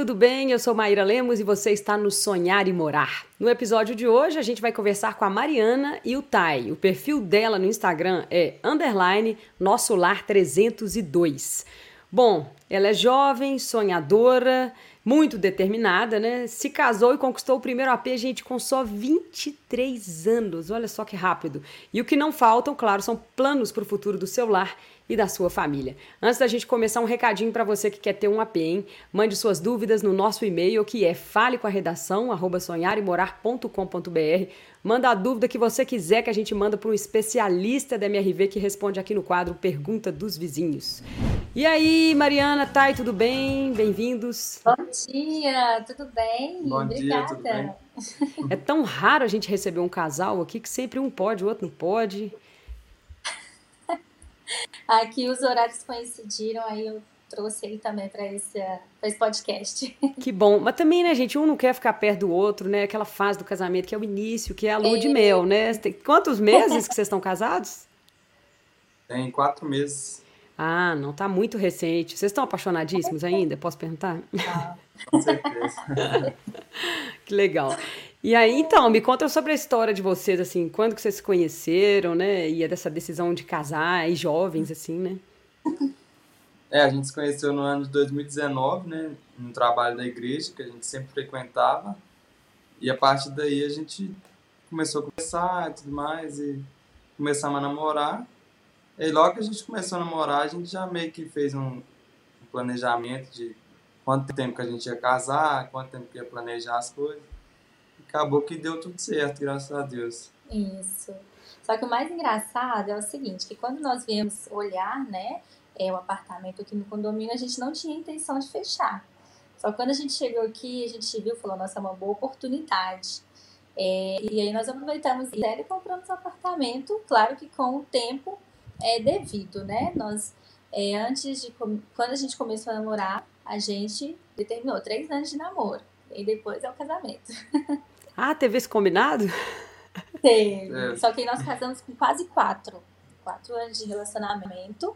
tudo bem? Eu sou Maíra Lemos e você está no Sonhar e Morar. No episódio de hoje a gente vai conversar com a Mariana e o Tai. O perfil dela no Instagram é underline nosso lar 302. Bom, ela é jovem, sonhadora, muito determinada, né? Se casou e conquistou o primeiro AP, gente, com só 23 anos. Olha só que rápido. E o que não faltam, claro, são planos para o futuro do seu lar e da sua família. Antes da gente começar, um recadinho para você que quer ter um AP, hein? Mande suas dúvidas no nosso e-mail, que é falecomaredação@sonharemorar.com.br. Manda a dúvida que você quiser que a gente manda para um especialista da MRV que responde aqui no quadro Pergunta dos Vizinhos. E aí, Mariana, Thay, tudo bem? Bem-vindos. Bom dia, tudo bem? Bom Obrigada. dia, tudo bem? É tão raro a gente receber um casal aqui que sempre um pode, o outro não pode. Aqui os horários coincidiram, aí eu trouxe ele também para esse, pra esse podcast. Que bom. Mas também, né, gente, um não quer ficar perto do outro, né? Aquela fase do casamento que é o início, que é a lua de mel, né? Tem quantos meses que vocês estão casados? Tem quatro meses, Ah, não, tá muito recente. Vocês estão apaixonadíssimos ainda? Posso perguntar? Tá. com certeza. Que legal. E aí, então, me conta sobre a história de vocês, assim, quando que vocês se conheceram, né? E é dessa decisão de casar, e jovens, assim, né? É, a gente se conheceu no ano de 2019, né? No trabalho da igreja, que a gente sempre frequentava. E a partir daí a gente começou a conversar e tudo mais, e começamos a namorar. E logo que a gente começou a namorar, a gente já meio que fez um planejamento de quanto tempo que a gente ia casar, quanto tempo que ia planejar as coisas. Acabou que deu tudo certo, graças a Deus. Isso. Só que o mais engraçado é o seguinte, que quando nós viemos olhar, né, é, o apartamento aqui no condomínio, a gente não tinha intenção de fechar. Só que quando a gente chegou aqui, a gente viu, falou, nossa, é uma boa oportunidade. É, e aí nós aproveitamos e compramos um apartamento, claro que com o tempo é devido, né? Nós, é, antes de, quando a gente começou a namorar, a gente determinou três anos de namoro. E depois é o casamento. Ah, teve esse combinado? Teve. É. Só que nós casamos com quase quatro. Quatro anos de relacionamento.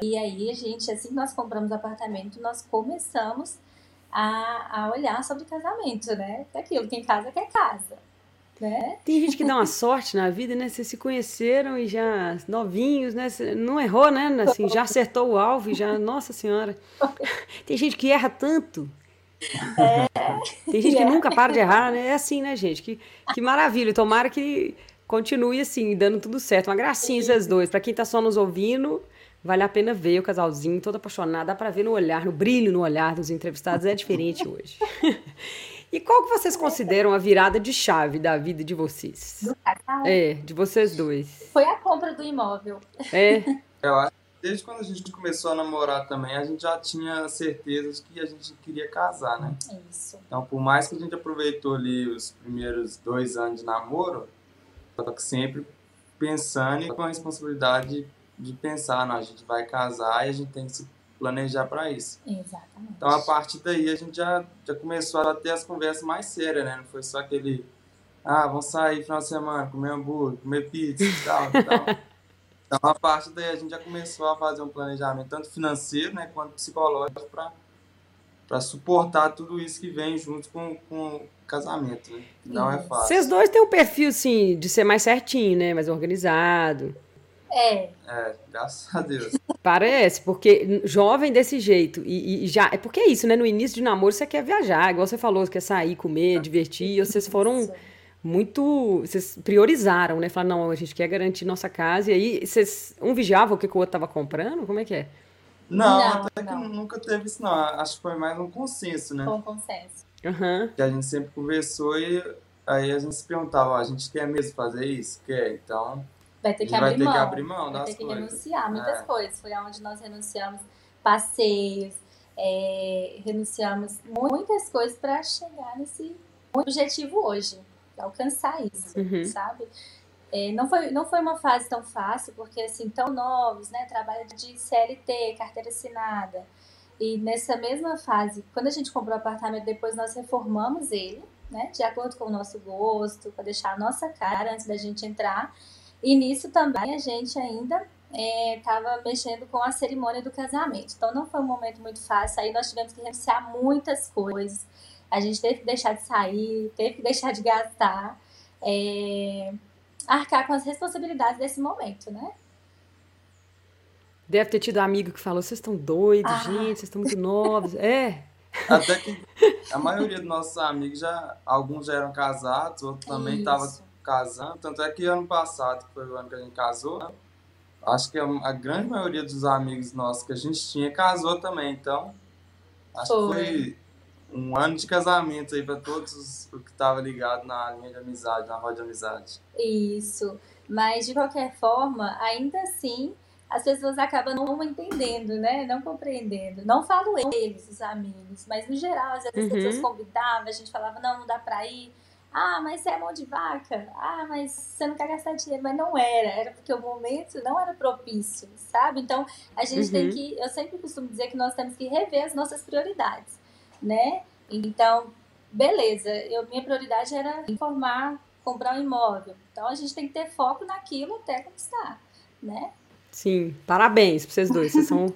E aí, a gente, assim que nós compramos o apartamento, nós começamos a, a olhar sobre casamento, né? É aquilo, quem casa quer casa. Né? Tem gente que dá uma sorte na vida, né? Vocês se conheceram e já novinhos, né? Cê não errou, né? Assim, já acertou o alvo e já, nossa senhora. Tem gente que erra tanto. Tem gente que É. nunca para de errar, né? É assim, né, gente? Que, que maravilha. Tomara que continue assim, dando tudo certo. Uma gracinha esses dois. Pra quem tá só nos ouvindo, vale a pena ver o casalzinho todo apaixonado. Dá pra ver no olhar, no brilho no olhar dos entrevistados. É diferente hoje. E qual que vocês consideram a virada de chave da vida de vocês? Do casal. É, de vocês dois. Foi a compra do imóvel. É, Eu acho desde quando a gente começou a namorar também, a gente já tinha certeza de que a gente queria casar, né? Isso. Então, por mais que a gente aproveitou ali os primeiros dois anos de namoro, só que sempre pensando e com a responsabilidade de pensar, não, a gente vai casar e a gente tem que se planejar para isso. Exatamente. Então, a partir daí, a gente já, já começou a ter as conversas mais sérias, né? Não foi só aquele, ah, vamos sair final de semana, comer hambúrguer, comer pizza e tal, e tal. Então, a partir daí, a gente já começou a fazer um planejamento, tanto financeiro, né, quanto psicológico, para suportar tudo isso que vem junto com, com o casamento, né? Não é Isso. fácil. vocês dois têm um perfil, assim, de ser mais certinho, né? Mais organizado. É, É, graças a Deus. Parece, porque jovem desse jeito, e, e- já. É porque é isso, né? No início de namoro você quer viajar, igual você falou, você quer sair, comer, divertir, e vocês foram. Muito. Vocês priorizaram, né? Falaram, não, a gente quer garantir nossa casa, e aí vocês. Um vigiava o que, que o outro tava comprando? Como é que é? Não, Não, até não. que nunca teve isso, não. Acho que foi mais um consenso, né? Com consenso. Aham. que a gente sempre conversou e aí a gente se perguntava, ó, a gente quer mesmo fazer isso? Quer, então Vai ter que gente vai abrir ter mão. que abrir mão Vai ter que coisas. renunciar muitas É. coisas. Foi onde nós renunciamos passeios, é, renunciamos muitas coisas para chegar nesse objetivo hoje, alcançar isso, Uhum. sabe? É, não, foi, não foi uma fase tão fácil, porque assim, tão novos, né? Trabalho de CLT, carteira assinada. E nessa mesma fase, quando a gente comprou o apartamento, depois nós reformamos ele, né? De acordo com o nosso gosto, para deixar a nossa cara antes da gente entrar. E nisso também a gente ainda estava é, mexendo com a cerimônia do casamento. Então não foi um momento muito fácil. Aí nós tivemos que renunciar muitas coisas. A gente teve que deixar de sair, teve que deixar de gastar, é, arcar com as responsabilidades desse momento, né? Deve ter tido um amigo que falou: vocês estão doidos, ah. gente, vocês estão muito novos. É. Até que a maioria dos nossos amigos já, alguns já eram casados, outros também estavam casando. Tanto é que ano passado, que foi o ano que a gente casou, né? acho que a, grande maioria dos amigos nossos que a gente tinha casou também. Então, acho foi. que foi um ano de casamento aí para todos os que estavam ligados na linha de amizade, na roda de amizade. Isso. Mas, de qualquer forma, ainda assim, as pessoas acabam não entendendo, né? Não compreendendo. Não falo eles, os amigos, mas no geral, às vezes uhum. as pessoas convidavam, a gente falava, não, não dá pra ir. Ah, mas você é mão de vaca. Ah, mas você não quer gastar dinheiro. Mas não era. Era porque o momento não era propício, sabe? Então, a gente uhum. tem que. Eu sempre costumo dizer que nós temos que rever as nossas prioridades, né? Então, beleza. Eu, minha prioridade era informar, comprar um imóvel. Então, a gente tem que ter foco naquilo até conquistar, né? Sim, parabéns pra vocês dois. Vocês são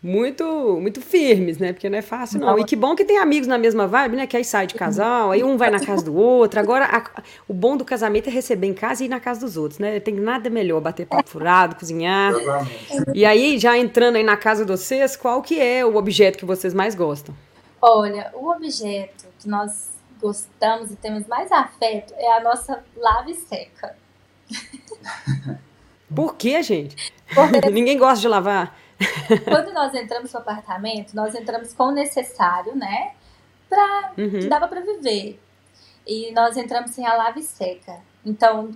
muito muito firmes, né? Porque não é fácil, não. E que bom que tem amigos na mesma vibe, né? Que aí sai de casal, aí um vai na casa do outro. Agora, a, o bom do casamento é receber em casa e ir na casa dos outros, né? Tem nada melhor bater papo furado, cozinhar. E aí, já entrando aí na casa de vocês, qual que é o objeto que vocês mais gostam? Olha, o objeto que nós gostamos e temos mais afeto é a nossa lave seca. Por que, gente? Porque... Ninguém gosta de lavar. Quando nós entramos no apartamento, nós entramos com o necessário, né? Pra, uhum. que dava para viver. E nós entramos sem a lave seca. Então,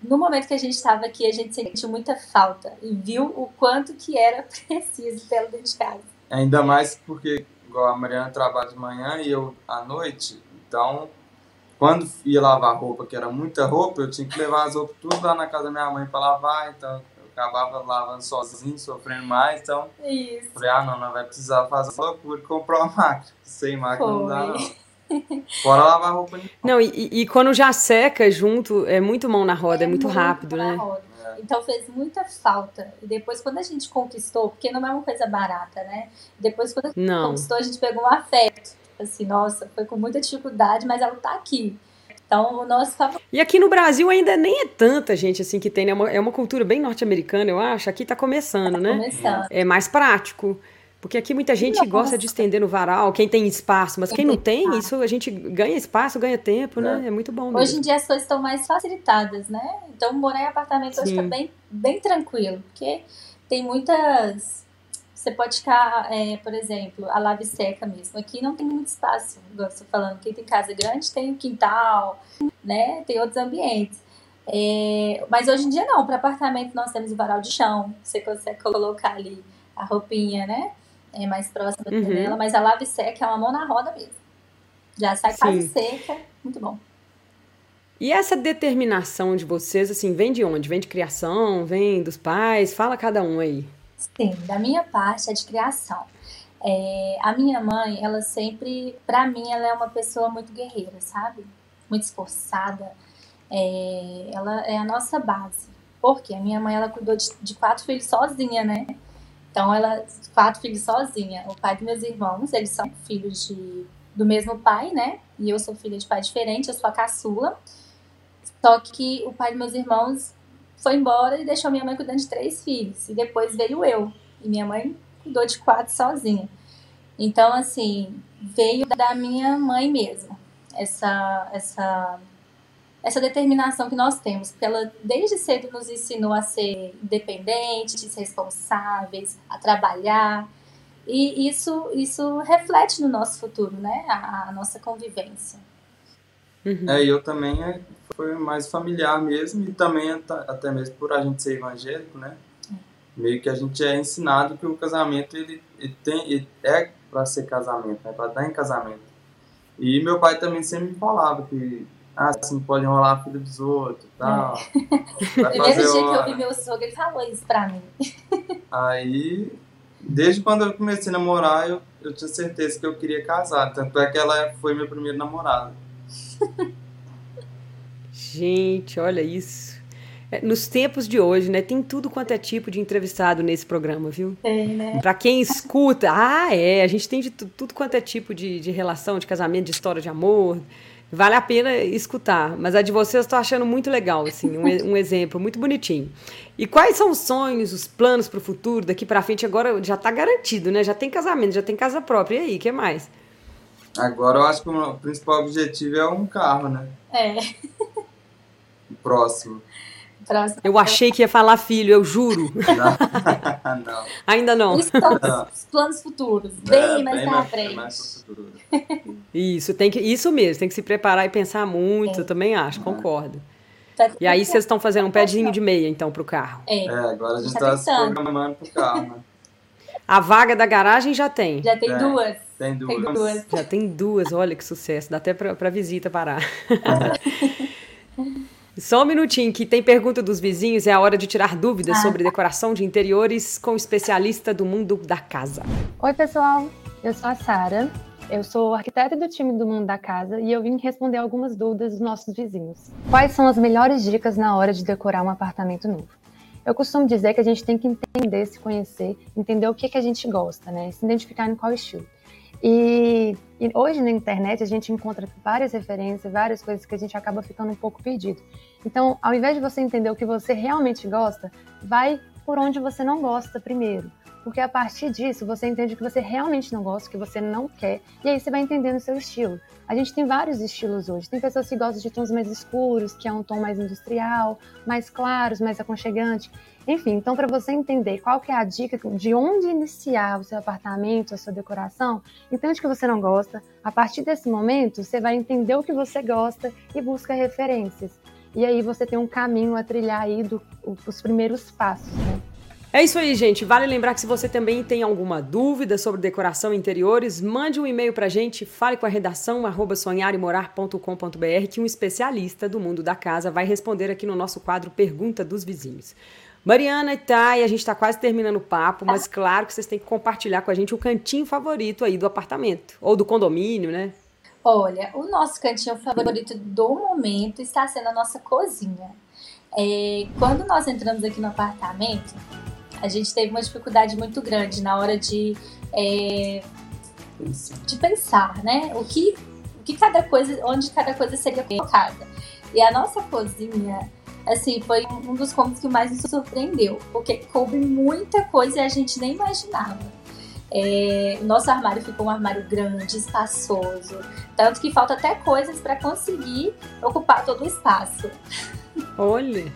no momento que a gente estava aqui, a gente sentiu muita falta e viu o quanto que era preciso pelo dentro de casa. Ainda mais porque, igual a Mariana trabalha de manhã e eu à noite, então quando ia lavar roupa, que era muita roupa, eu tinha que levar as roupas tudo lá na casa da minha mãe para lavar, então eu acabava lavando sozinho, sofrendo mais, então Isso. falei, ah não, não vai precisar fazer loucura e comprar uma máquina. Sem máquina Foi. não dá não. Bora lavar roupa. Não, e, e, quando já seca junto, é muito mão na roda, é, é muito, muito rápido, né? É. Então fez muita falta. E depois, quando a gente conquistou, porque não é uma coisa barata, né? Depois, quando a gente não. conquistou, a gente pegou um afeto assim, nossa, foi com muita dificuldade, mas ela tá aqui. Então, o nosso E aqui no Brasil ainda nem é tanta gente assim que tem, né? É uma, é uma cultura bem norte-americana, eu acho. Aqui tá começando, tá né? Começando. É mais prático. Porque aqui muita gente Nossa. gosta de estender no varal, quem tem espaço, mas quem não tem, isso a gente ganha espaço, ganha tempo, né? é. né? É muito bom. Mesmo. Hoje em dia as coisas estão mais facilitadas, né? Então morar em apartamento Sim. hoje tá bem, bem tranquilo, porque tem muitas você pode ficar, é, por exemplo, a lave seca mesmo. Aqui não tem muito espaço, igual você falando. Quem tem casa grande tem um quintal, né? Tem outros ambientes. É, mas hoje em dia não, para apartamento nós temos o varal de chão, você consegue colocar ali a roupinha, né? É mais próxima uhum. dela, mas a lave seca é uma mão na roda mesmo. Já sai Sim. quase seca, muito bom. E essa determinação de vocês, assim, vem de onde? Vem de criação? Vem dos pais? Fala cada um aí. Sim, da minha parte é de criação. É, a minha mãe, ela sempre, para mim, ela é uma pessoa muito guerreira, sabe? Muito esforçada. É, ela é a nossa base. Porque a minha mãe, ela cuidou de, de, quatro filhos sozinha, né? Então, ela, quatro filhos sozinha. O pai dos meus irmãos, eles são filhos de, do mesmo pai, né? E eu sou filha de pai diferente, eu sou a caçula. Só que o pai dos meus irmãos foi embora e deixou minha mãe cuidando de três filhos. E depois veio eu. E minha mãe cuidou de quatro sozinha. Então, assim, veio da minha mãe mesmo. Essa, essa, essa determinação que nós temos. Porque ela, desde cedo, nos ensinou a ser independentes, responsáveis, a trabalhar. E isso, isso reflete no nosso futuro, né? A, a nossa convivência. Uhum. É, eu também é, foi mais familiar mesmo e também até mesmo por a gente ser evangélico, né? Meio que a gente é ensinado que o casamento ele, ele tem ele é para ser casamento, né? Para dar em casamento. E meu pai também sempre me falava que ah, assim pode enrolar a filha dos outros e tal. É. Primeiro dia que eu vi meu sogro, ele falou isso pra mim. Aí, desde quando eu comecei a namorar, eu, eu tinha certeza que eu queria casar. Tanto é que ela foi minha primeira namorada. Gente, olha isso. É, nos tempos de hoje, né? Tem tudo quanto é tipo de entrevistado nesse programa, viu? Tem, né? Pra quem escuta, ah, é, a gente tem de tudo quanto é tipo de, de relação, de casamento, de história de amor. Vale a pena escutar. Mas a de vocês eu tô achando muito legal, assim, um, um exemplo muito bonitinho. E quais são os sonhos, os planos para o futuro, daqui para frente? Agora já tá garantido, né? Já tem casamento, já tem casa própria. E aí, o que mais? Agora eu acho que o principal objetivo é um carro, né? É. O próximo. Eu achei que ia falar filho, eu juro. Não. não. Ainda não. Os planos futuros, bem é, mais bem pra frente. Mais isso, tem que, isso mesmo, tem que se preparar e pensar muito, é. eu também acho, é. concordo. Tá e aí vocês estão fazendo um pedinho de meia, então, pro carro. É, é agora a gente está tá se programando pro carro, né? A vaga da garagem já tem. Já tem duas. Tem duas. tem duas. Já tem duas, olha que sucesso. Dá até pra, pra visita parar. Só um minutinho, que tem pergunta dos vizinhos, é a hora de tirar dúvidas ah. sobre decoração de interiores com o especialista do mundo da casa. Oi, pessoal, eu sou a Sara, eu sou arquiteta do time do Mundo da Casa e eu vim responder algumas dúvidas dos nossos vizinhos. Quais são as melhores dicas na hora de decorar um apartamento novo? Eu costumo dizer que a gente tem que entender, se conhecer, entender o que, que a gente gosta, né? Se identificar em qual estilo. E, e, hoje na internet a gente encontra várias referências, várias coisas que a gente acaba ficando um pouco perdido. Então, ao invés de você entender o que você realmente gosta, vai por onde você não gosta primeiro. Porque a partir disso você entende o que você realmente não gosta, o que você não quer, e aí você vai entendendo o seu estilo. A gente tem vários estilos hoje. Tem pessoas que gostam de tons mais escuros, que é um tom mais industrial, mais claros, mais aconchegante. Enfim, então para você entender qual que é a dica de onde iniciar o seu apartamento, a sua decoração, entende o que você não gosta. A partir desse momento, você vai entender o que você gosta e busca referências. E aí você tem um caminho a trilhar aí do, os primeiros passos, né? É isso aí, gente. Vale lembrar que se você também tem alguma dúvida sobre decoração interiores, mande um e-mail pra gente, fale com a redação arroba sonharemorar.com.br que um especialista do mundo da casa vai responder aqui no nosso quadro Pergunta dos Vizinhos. Mariana e Thay, a gente está quase terminando o papo, mas claro que vocês têm que compartilhar com a gente o cantinho favorito aí do apartamento, ou do condomínio, né? Olha, o nosso cantinho favorito do momento está sendo a nossa cozinha. É, quando nós entramos aqui no apartamento, a gente teve uma dificuldade muito grande na hora de, é, de pensar, né? O que, o que cada coisa, onde cada coisa seria colocada. E a nossa cozinha, assim, foi um dos cômodos que mais nos surpreendeu, porque coube muita coisa e a gente nem imaginava. É, o nosso armário ficou um armário grande, espaçoso, tanto que falta até coisas para conseguir ocupar todo o espaço. Olha!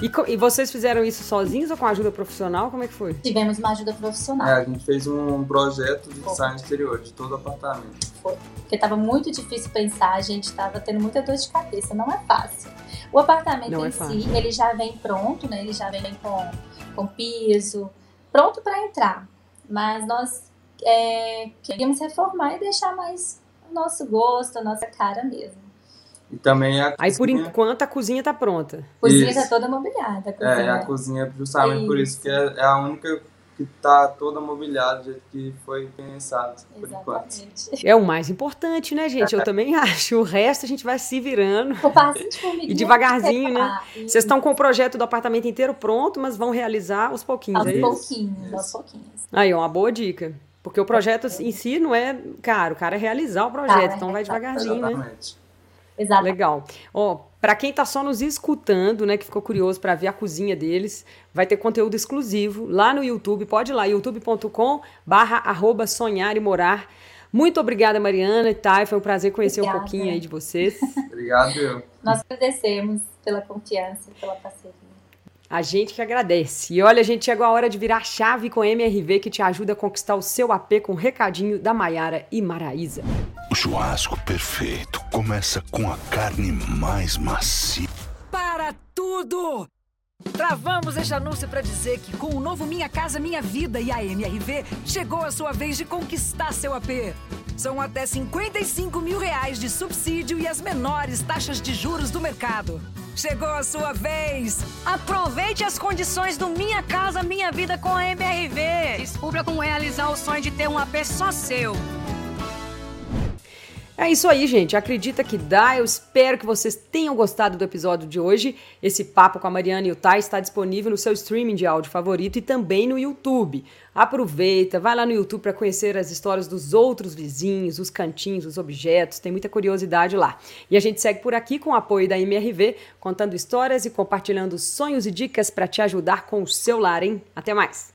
E, e, vocês fizeram isso sozinhos ou com ajuda profissional? Como é que foi? Tivemos uma ajuda profissional. É, a gente fez um projeto de design exterior de todo o apartamento. Foi. Porque estava muito difícil pensar, a gente estava tendo muita dor de cabeça, não é fácil. O apartamento não em é si, ele já vem pronto, né? Ele já vem com, com piso, pronto para entrar. Mas nós é, queríamos reformar e deixar mais o nosso gosto, a nossa cara mesmo. E também a Aí, por enquanto, a cozinha tá pronta. A cozinha isso. tá toda mobiliada. A é, a cozinha justamente isso. por isso que é, é, a única que tá toda mobiliada do jeito que foi pensado, por Exatamente. enquanto. É o mais importante, né, gente? Eu é. também acho. O resto a gente vai se virando. O passinho de formiguinha. E devagarzinho, né? Vocês estão com o projeto do apartamento inteiro pronto, mas vão realizar aos pouquinhos, aos é pouquinhos, isso? aos pouquinhos. Aí, uma boa dica. Porque o projeto em si não é caro, o cara é realizar o projeto, cara, então vai devagarzinho, né? Exatamente. né? Exato. Legal. Ó, para quem está só nos escutando, né, que ficou curioso para ver a cozinha deles, vai ter conteúdo exclusivo lá no YouTube. Pode ir lá, youtube.com/barra sonhar e morar. Muito obrigada, Mariana e Thay. Foi um prazer conhecer obrigada. um pouquinho aí de vocês. Obrigado. Nós agradecemos pela confiança, pela parceria. A gente que agradece. E olha, a gente chegou a hora de virar chave com MRV que te ajuda a conquistar o seu AP com um recadinho da Maiara e Maraísa. O churrasco perfeito começa com a carne mais macia. Para tudo! Travamos este anúncio para dizer que com o novo Minha Casa Minha Vida e a MRV, chegou a sua vez de conquistar seu AP. São até 55 mil reais de subsídio e as menores taxas de juros do mercado. Chegou a sua vez! Aproveite as condições do Minha Casa Minha Vida com a MRV. Descubra como realizar o sonho de ter um AP só seu. É isso aí, gente. Acredita que dá. Eu espero que vocês tenham gostado do episódio de hoje. Esse papo com a Mariana e o Tai está disponível no seu streaming de áudio favorito e também no YouTube. Aproveita, vai lá no YouTube para conhecer as histórias dos outros vizinhos, os cantinhos, os objetos. Tem muita curiosidade lá. E a gente segue por aqui com o apoio da MRV, contando histórias e compartilhando sonhos e dicas para te ajudar com o seu lar, hein? Até mais!